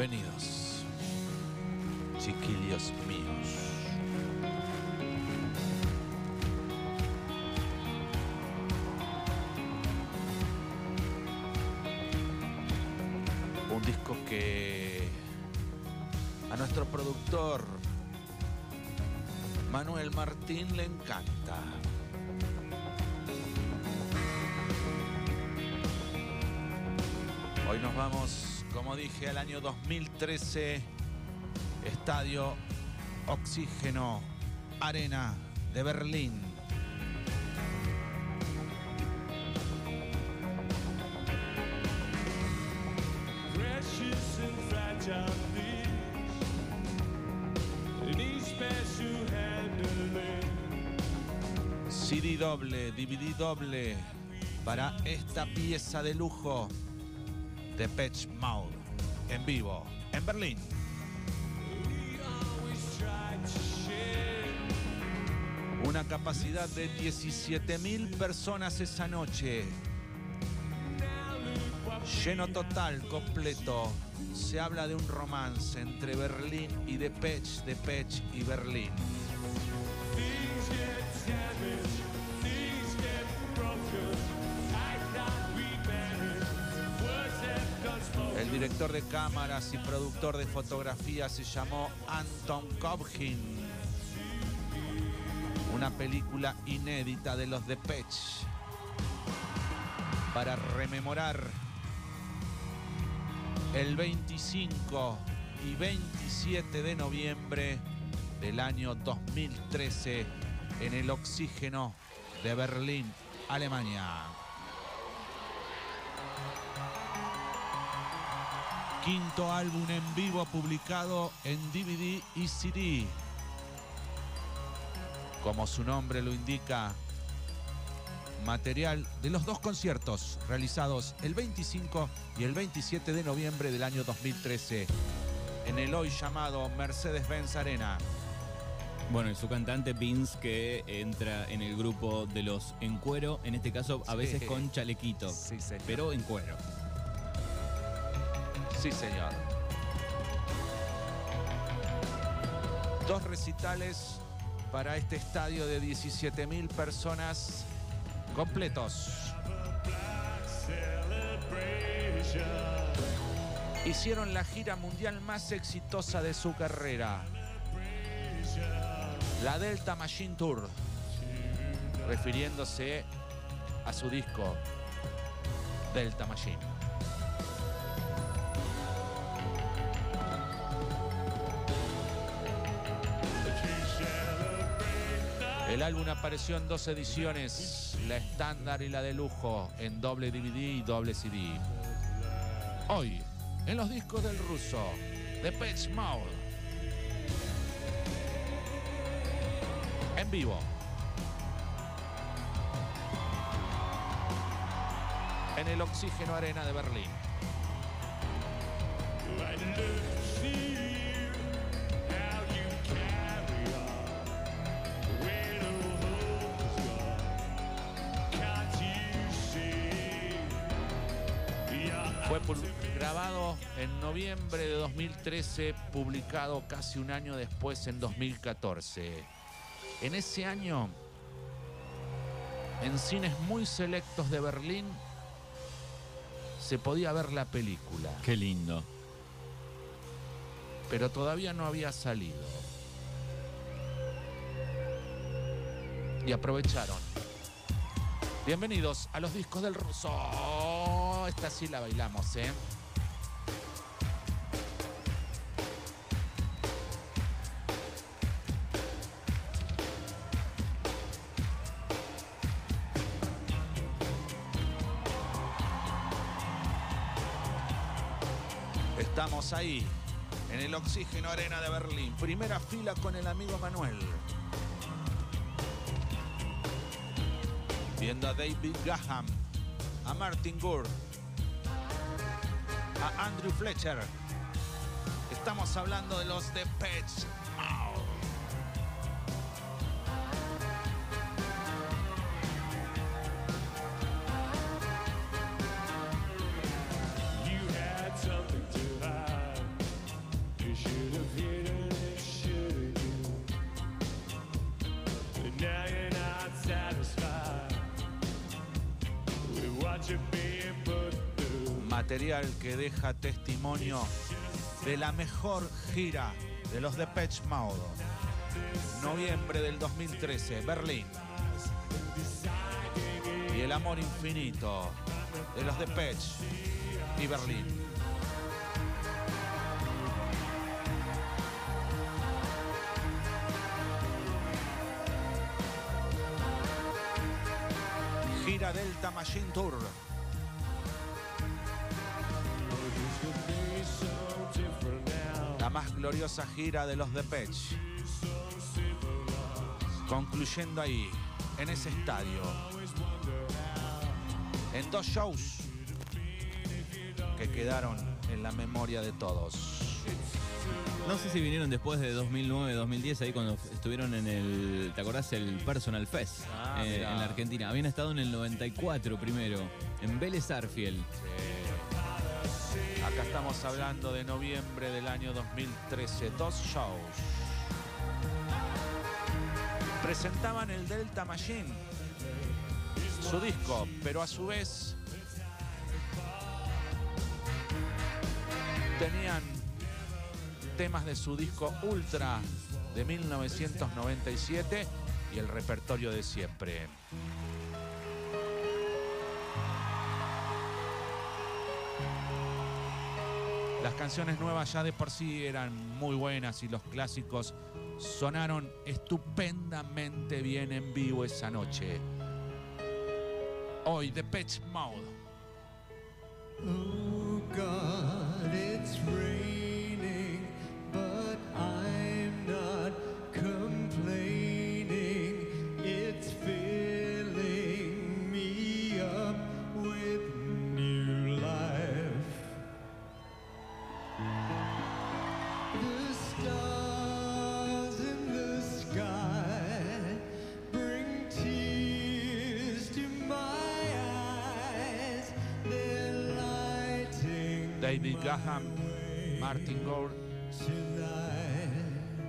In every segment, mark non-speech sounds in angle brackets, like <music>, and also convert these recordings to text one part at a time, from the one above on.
Bienvenidos, chiquillos míos. Un disco que a nuestro productor Manuel Martín le encanta. Hoy nos vamos, como dije, al año 2013, Estadio Oxígeno Arena de Berlín. CD doble, DVD doble para esta pieza de lujo de Patch Mouth en vivo en Berlín. Una capacidad de 17.000 personas esa noche. Lleno total, completo. Se habla de un romance entre Berlín y Depeche, Depeche y Berlín. Director de cámaras y productor de fotografía se llamó Anton Corbijn. Una película inédita de los Depeche para rememorar el 25 y 27 de noviembre del año 2013 en el Oxígeno de Berlín, Alemania. Quinto álbum en vivo publicado en DVD y CD. Como su nombre lo indica, material de los dos conciertos realizados el 25 y el 27 de noviembre del año 2013 en el hoy llamado Mercedes-Benz Arena. Bueno, y su cantante Vince que entra en el grupo de los en cuero, en este caso a Sí. veces con chalequito, Sí, pero en cuero. Sí, señor. Dos recitales para este estadio de 17.000 personas completos. Hicieron la gira mundial más exitosa de su carrera, la Delta Machine Tour, refiriéndose a su disco Delta Machine. El álbum apareció en dos ediciones, la estándar y la de lujo, en doble DVD y doble CD. Hoy, en los discos del ruso, de Pet Mouth. En vivo. En el Oxígeno Arena de Berlín. Fue grabado en noviembre de 2013, publicado casi un año después en 2014. En ese año, en cines muy selectos de Berlín, se podía ver la película, Qué lindo. pero todavía no había salido. Y aprovecharon. Bienvenidos a los discos del ruso. Esta sí la bailamos, ¿eh? Estamos ahí, en el Oxígeno Arena de Berlín. Primera fila con el amigo Manuel. Viendo a David Graham, a Martin Gore, a Andrew Fletcher. Estamos hablando de los de deja testimonio de la mejor gira de los Depeche Mode. Noviembre del 2013, Berlín. Y el amor infinito de los Depeche y Berlín. Gira Delta Machine Tour. La más gloriosa gira de los Depeche. Concluyendo ahí, en ese estadio. En dos shows que quedaron en la memoria de todos. No sé si vinieron después de 2009, 2010, ahí cuando estuvieron en el, ¿te acordás? El Personal Fest Ah, eh, en la Argentina. Habían estado en el 94 primero, en Vélez Arfiel. Acá estamos hablando de noviembre del año 2013. Dos shows. Presentaban el Delta Machine, su disco, pero a su vez tenían temas de su disco Ultra de 1997 y el repertorio de siempre. Las canciones nuevas ya de por sí eran muy buenas y los clásicos sonaron estupendamente bien en vivo esa noche. Hoy, The Pitch Mode. Oh God, it's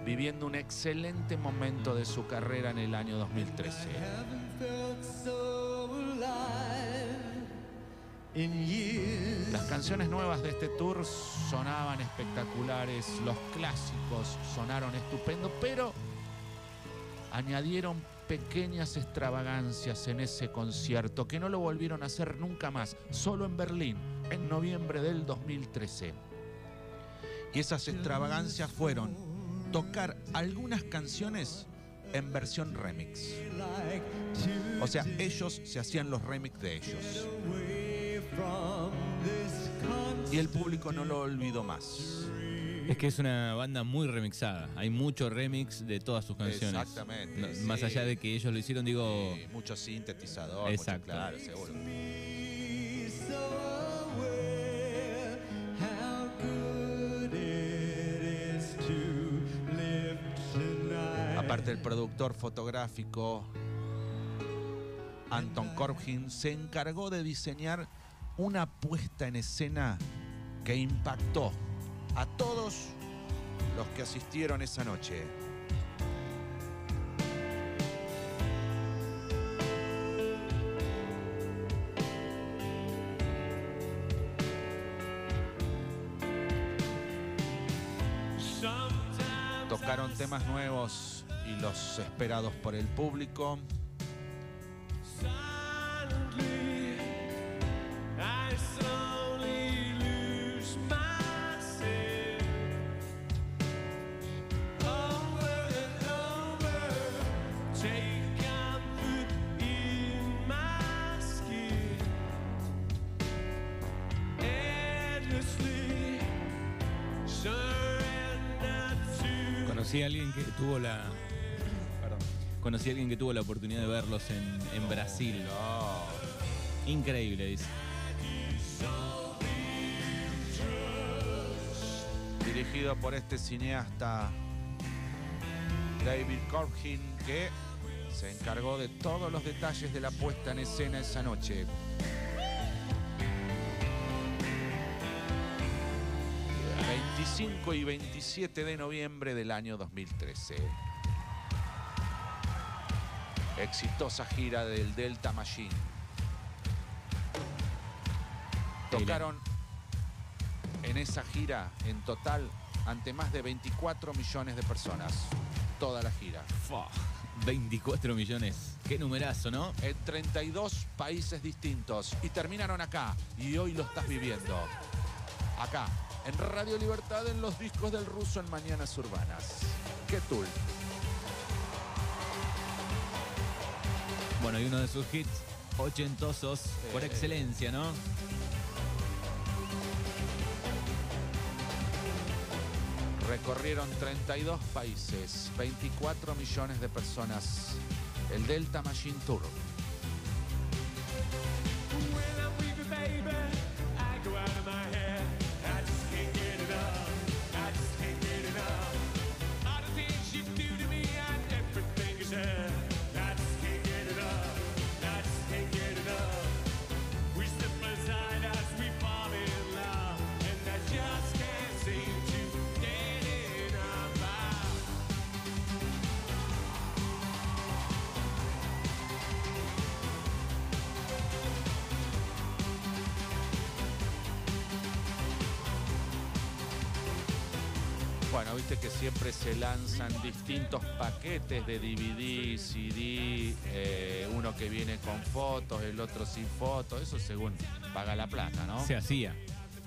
viviendo un excelente momento de su carrera en el año 2013. Haven't felt so alive in years. Las canciones nuevas de este tour sonaban espectaculares, los clásicos sonaron estupendo, pero añadieron pequeñas extravagancias en ese concierto que no lo volvieron a hacer nunca más, solo en Berlín, en noviembre del 2013. Y esas extravagancias fueron tocar algunas canciones en versión remix. O sea, ellos se hacían los remix de ellos. Y el público no lo olvidó más. Es que es una banda muy remixada. Hay mucho remix de todas sus canciones. Exactamente, No, sí. Más allá de que ellos lo hicieron, digo. Sí, mucho sintetizador, Exacto. mucho, claro, seguro. Aparte el productor fotográfico Anton Corbijn se encargó de diseñar una puesta en escena que impactó a todos los que asistieron esa noche. Tocaron temas nuevos los esperados por el público. Conocí a alguien que tuvo la. Conocí a alguien que tuvo la oportunidad de verlos en, Brasil. Increíble, dice. dirigido por este cineasta David Corbijn, que se encargó de todos los detalles de la puesta en escena esa noche. ...25 y 27 de noviembre del año 2013. Exitosa gira del Delta Machine. Tocaron en esa gira en total ante más de 24 millones de personas. Toda la gira. Fua, 24 millones. Qué numerazo, ¿no? En 32 países distintos. Y terminaron acá. Y hoy lo estás viviendo. Acá, en Radio Libertad, en los discos del ruso en Mañanas Urbanas. ¿Qué tool? Bueno, y uno de sus hits ochentosos por Eh. excelencia, ¿no? Recorrieron 32 países, 24 millones de personas. El Delta Machine Tour. Bueno, viste que siempre se lanzan distintos paquetes de DVD, CD, eh, uno que viene con fotos, el otro sin fotos, eso según paga la plata, ¿no? Se hacía.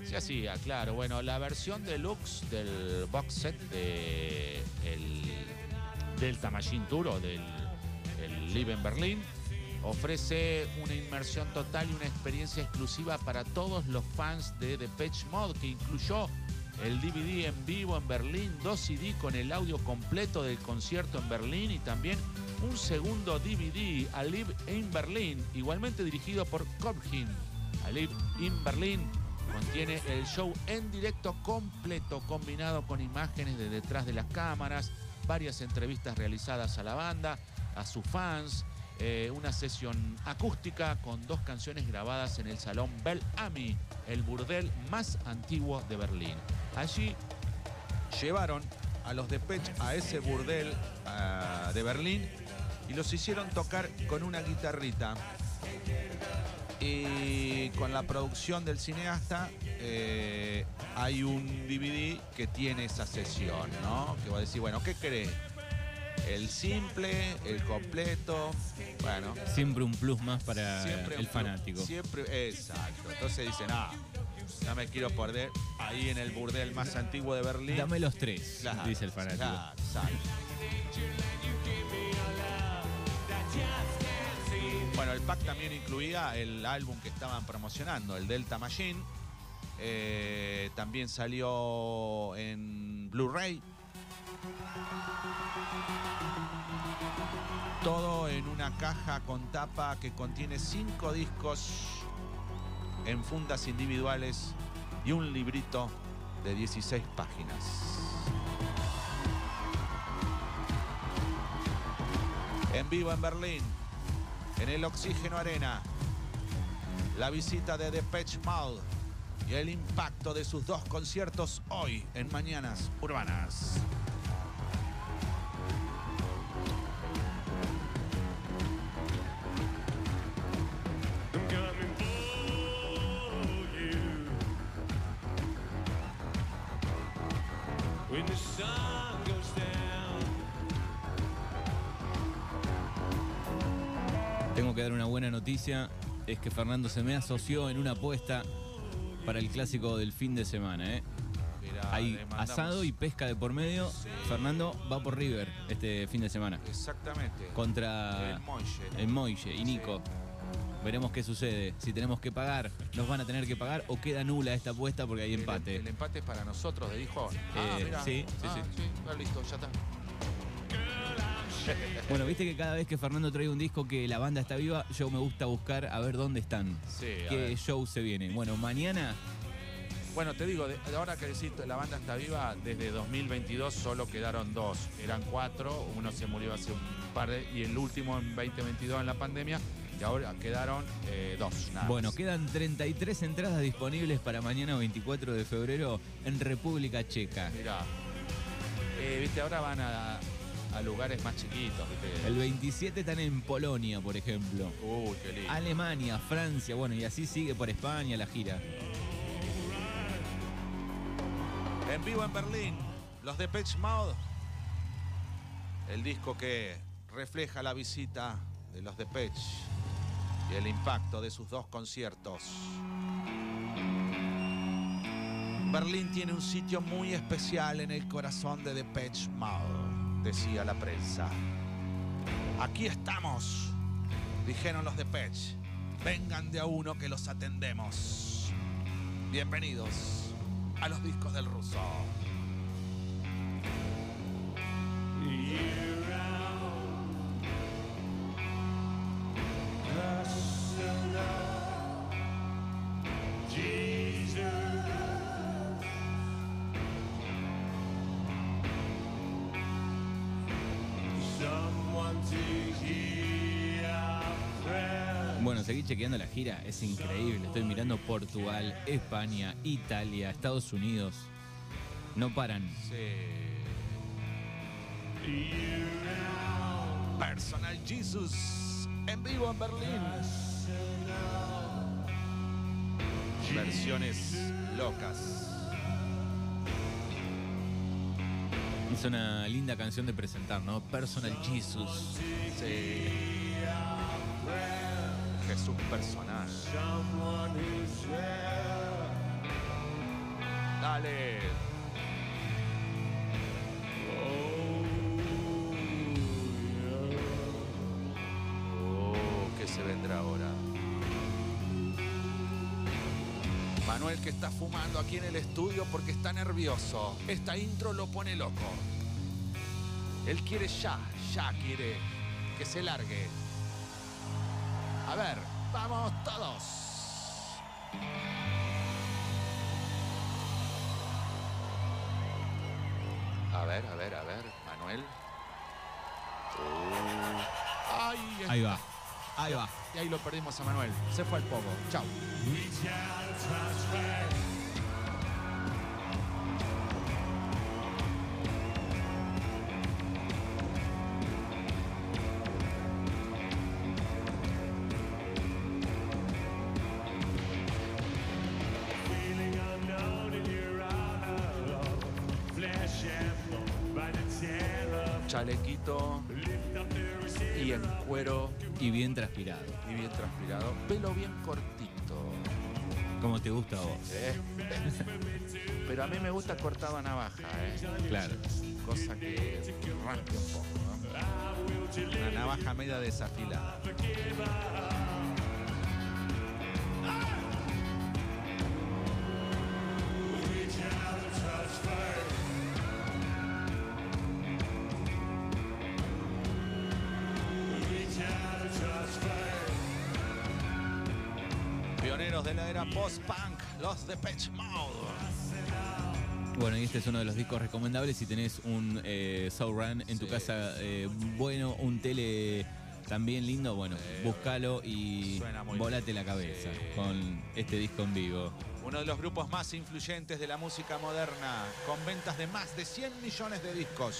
Se hacía, claro. Bueno, la versión deluxe del box set de el Delta Machine del el Live en Berlín ofrece una inmersión total y una experiencia exclusiva para todos los fans de Depeche Mode que incluyó el DVD en vivo en Berlín, dos CD con el audio completo del concierto en Berlín y también un segundo DVD, A Live in Berlin, igualmente dirigido por Corbijn. A Live in Berlin contiene el show en directo completo combinado con imágenes de detrás de las cámaras, varias entrevistas realizadas a la banda, a sus fans, eh, una sesión acústica con dos canciones grabadas en el salón Bel Ami, el burdel más antiguo de Berlín. Allí llevaron a los Depeche a ese burdel de Berlín y los hicieron tocar con una guitarrita. Y con la producción del cineasta eh, hay un DVD que tiene esa sesión, ¿no? Que va a decir, bueno, ¿qué querés? El simple, el completo, bueno. Siempre un plus más para Siempre el plus. fanático. Siempre, exacto. Entonces dicen, ah, no me quiero perder ahí en el burdel más antiguo de Berlín. Dame los tres, Claro, dice el fanático. claro. Bueno, el pack también incluía el álbum que estaban promocionando, el Delta Machine. Eh, también salió en Blu-ray. Todo en una caja con tapa que contiene cinco discos en fundas individuales y un librito de 16 páginas. En vivo en Berlín, en el Oxígeno Arena, la visita de Depeche Mode y el impacto de sus dos conciertos hoy en Mañanas Urbanas. Noticia, es que Fernando se me asoció en una apuesta para el clásico del fin de semana. ¿eh? Mirá, Hay asado y pesca de por medio. Sí. Fernando va por River este fin de semana Exactamente. contra El Moille. el Moille y Nico. Veremos qué sucede. Si tenemos que pagar, nos van a tener que pagar o queda nula esta apuesta porque hay empate. El, empate es para nosotros, de dijo. Ah, Eh, sí, sí, Ah, sí. ah, listo, ya está. <laughs> Bueno, viste que cada vez que Fernando trae un disco que la banda está viva, yo me gusta buscar a ver dónde están. Sí, a ¿Qué ver. show se viene? Bueno, mañana Bueno, te digo, de, ahora que decís, la banda está viva, desde 2022 solo quedaron dos. Eran cuatro, uno se murió hace un par de... Y el último en 2022 en la pandemia, y ahora quedaron eh, dos. nada Bueno, más. quedan 33 entradas disponibles para mañana 24 de febrero en República Checa. Mirá. Eh, viste, ahora van a, a lugares más chiquitos, viste. El 27 están en Polonia, por ejemplo. Uy, qué lindo. Alemania, Francia, bueno, y así sigue por España la gira. En vivo en Berlín, los de Pitch Mode. El disco que refleja la visita de los de Pitch y el impacto de sus dos conciertos. Berlín tiene un sitio muy especial en el corazón de Depeche Mode, decía la prensa. Aquí estamos, dijeron los Depeche. Vengan de a uno que los atendemos. Bienvenidos a los discos del ruso. Bueno, chequeando la gira, es increíble. Estoy mirando Portugal, España, Italia, Estados Unidos. No paran. Personal Jesus en vivo en Berlín. Versiones locas. Es una linda canción de presentar, ¿no? Personal Jesus. Sí. Jesús personal. Dale. Oh, ¿qué se vendrá ahora? Manuel que está fumando aquí en el estudio porque está nervioso. Esta intro lo pone loco. Él quiere ya, ya quiere que se largue. A ver, vamos todos. A ver, a ver, a ver, Manuel. Uh, Ay, Ahí va, ahí va. y ahí lo perdimos a Manuel. Se fue al poco. Chau. Y en cuero Y bien transpirado. y bien transpirado. Pelo bien cortito. Como te gusta a vos. ¿eh? <laughs> Pero a mí me gusta cortado a navaja, ¿eh? Claro. cosa que rasque un poco. ¿no? Una navaja media desafilada. La era post-punk, los de Pitch Mode. Bueno, y este es uno de los discos recomendables si tenés un eh, Run en tu casa eh, bueno, un tele también lindo, bueno, búscalo y volate bien. la cabeza Sí. con este disco en vivo. Uno de los grupos más influyentes de la música moderna, con ventas de más de 100 millones de discos.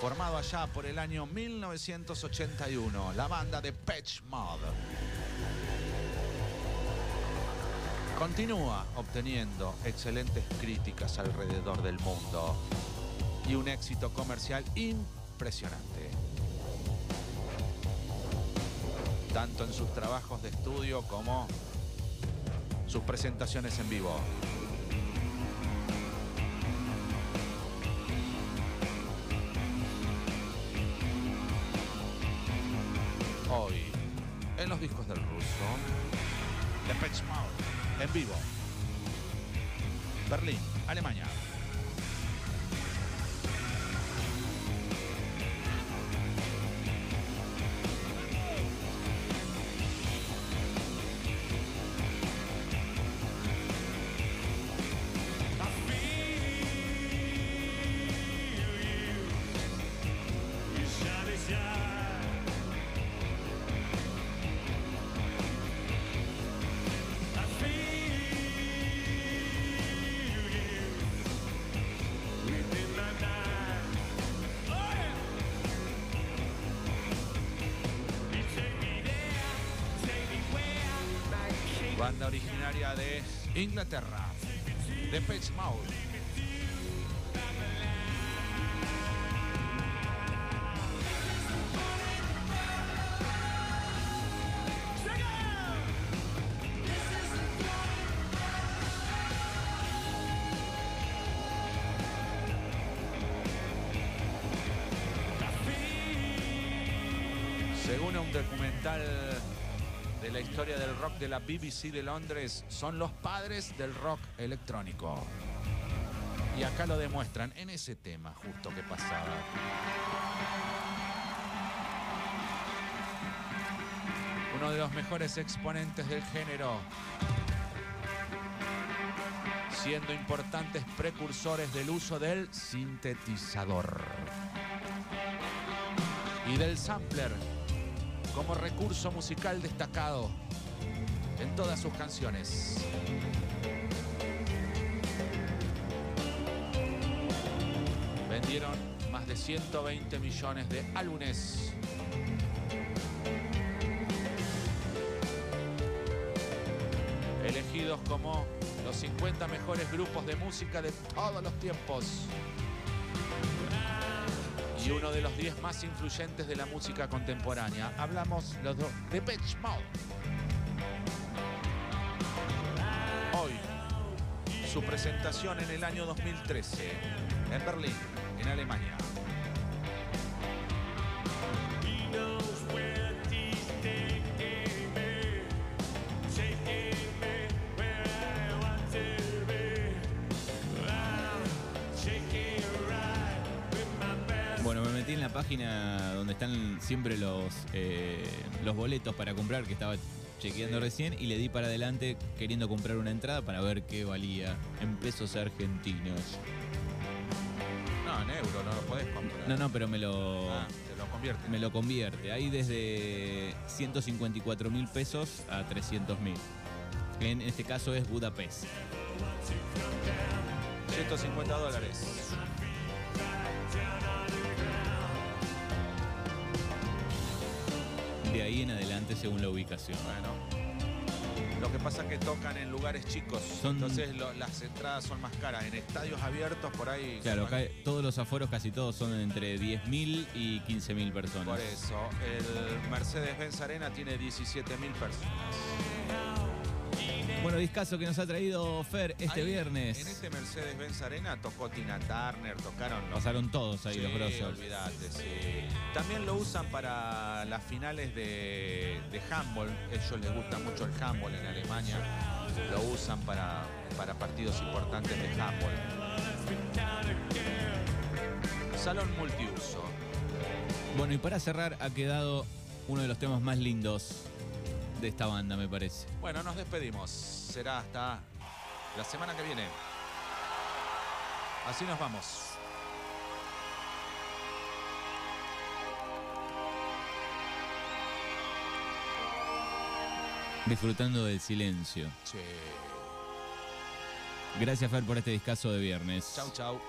Formado allá por el año 1981, la banda de Patch Mode. Continúa obteniendo excelentes críticas alrededor del mundo y un éxito comercial impresionante. Tanto en sus trabajos de estudio como sus presentaciones en vivo. Hoy, en los discos del ruso, Depeche Mode, en vivo. Berlín, Alemania. Banda originaria de Inglaterra, Mode. Según de la BBC de Londres, son los padres del rock electrónico. Y acá lo demuestran en ese tema justo que pasaba. Uno de los mejores exponentes del género, siendo importantes precursores del uso del sintetizador y del sampler como recurso musical destacado en todas sus canciones. Vendieron más de 120 millones de álbumes. Elegidos como los 50 mejores grupos de música de todos los tiempos. Y uno de los 10 más influyentes de la música contemporánea. Hablamos los dos de Pitch Mode. Su presentación en el año 2013 en Berlín, en Alemania. Bueno, me metí en la página donde están siempre los, eh, los boletos para comprar, que estaba chequeando recién, y le di para adelante queriendo comprar una entrada para ver qué valía en pesos argentinos. No, en euro no lo podés comprar. No, no, pero me lo, Ah, te lo convierte. me lo convierte. Hay desde 154 mil pesos a 300 mil. En este caso es Budapest. 150 dólares. De ahí en adelante según la ubicación. Bueno. Lo que pasa es que tocan en lugares chicos, Son- entonces lo- las entradas son más caras. En estadios abiertos por ahí. Claro, acá todos los aforos, casi todos, son entre 10.000 y 15.000 personas. Por eso, el Mercedes-Benz Arena tiene 17 mil personas. Bueno, discazo que nos ha traído Fer este Ahí, viernes. En este Mercedes-Benz Arena tocó Tina Turner, tocaron los Pasaron todos ahí Sí, los grosos. sí. También lo usan para las finales de, de handball. Ellos les gusta mucho el handball en Alemania. Lo usan para, para partidos importantes de handball. Salón multiuso. Bueno, y para cerrar ha quedado uno de los temas más lindos de esta banda, me parece. Bueno, nos despedimos. Será hasta la semana que viene. Así nos vamos. Disfrutando del silencio. Che. Gracias, Fer, por este discazo de viernes. Chau, chau.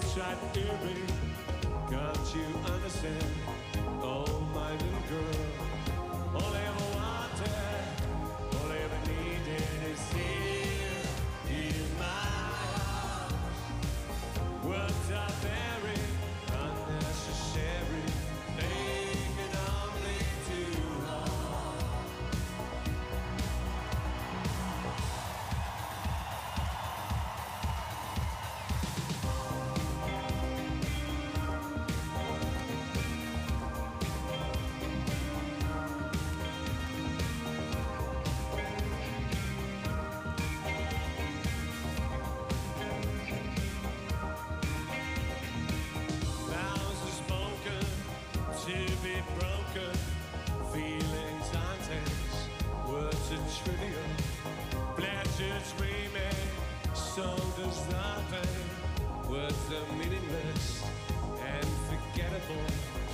just tried. Can't you understand? Oh, my little girl. All I ever wanted, all I ever needed is here in my arms. What's up? there. are meaningless and forgettable.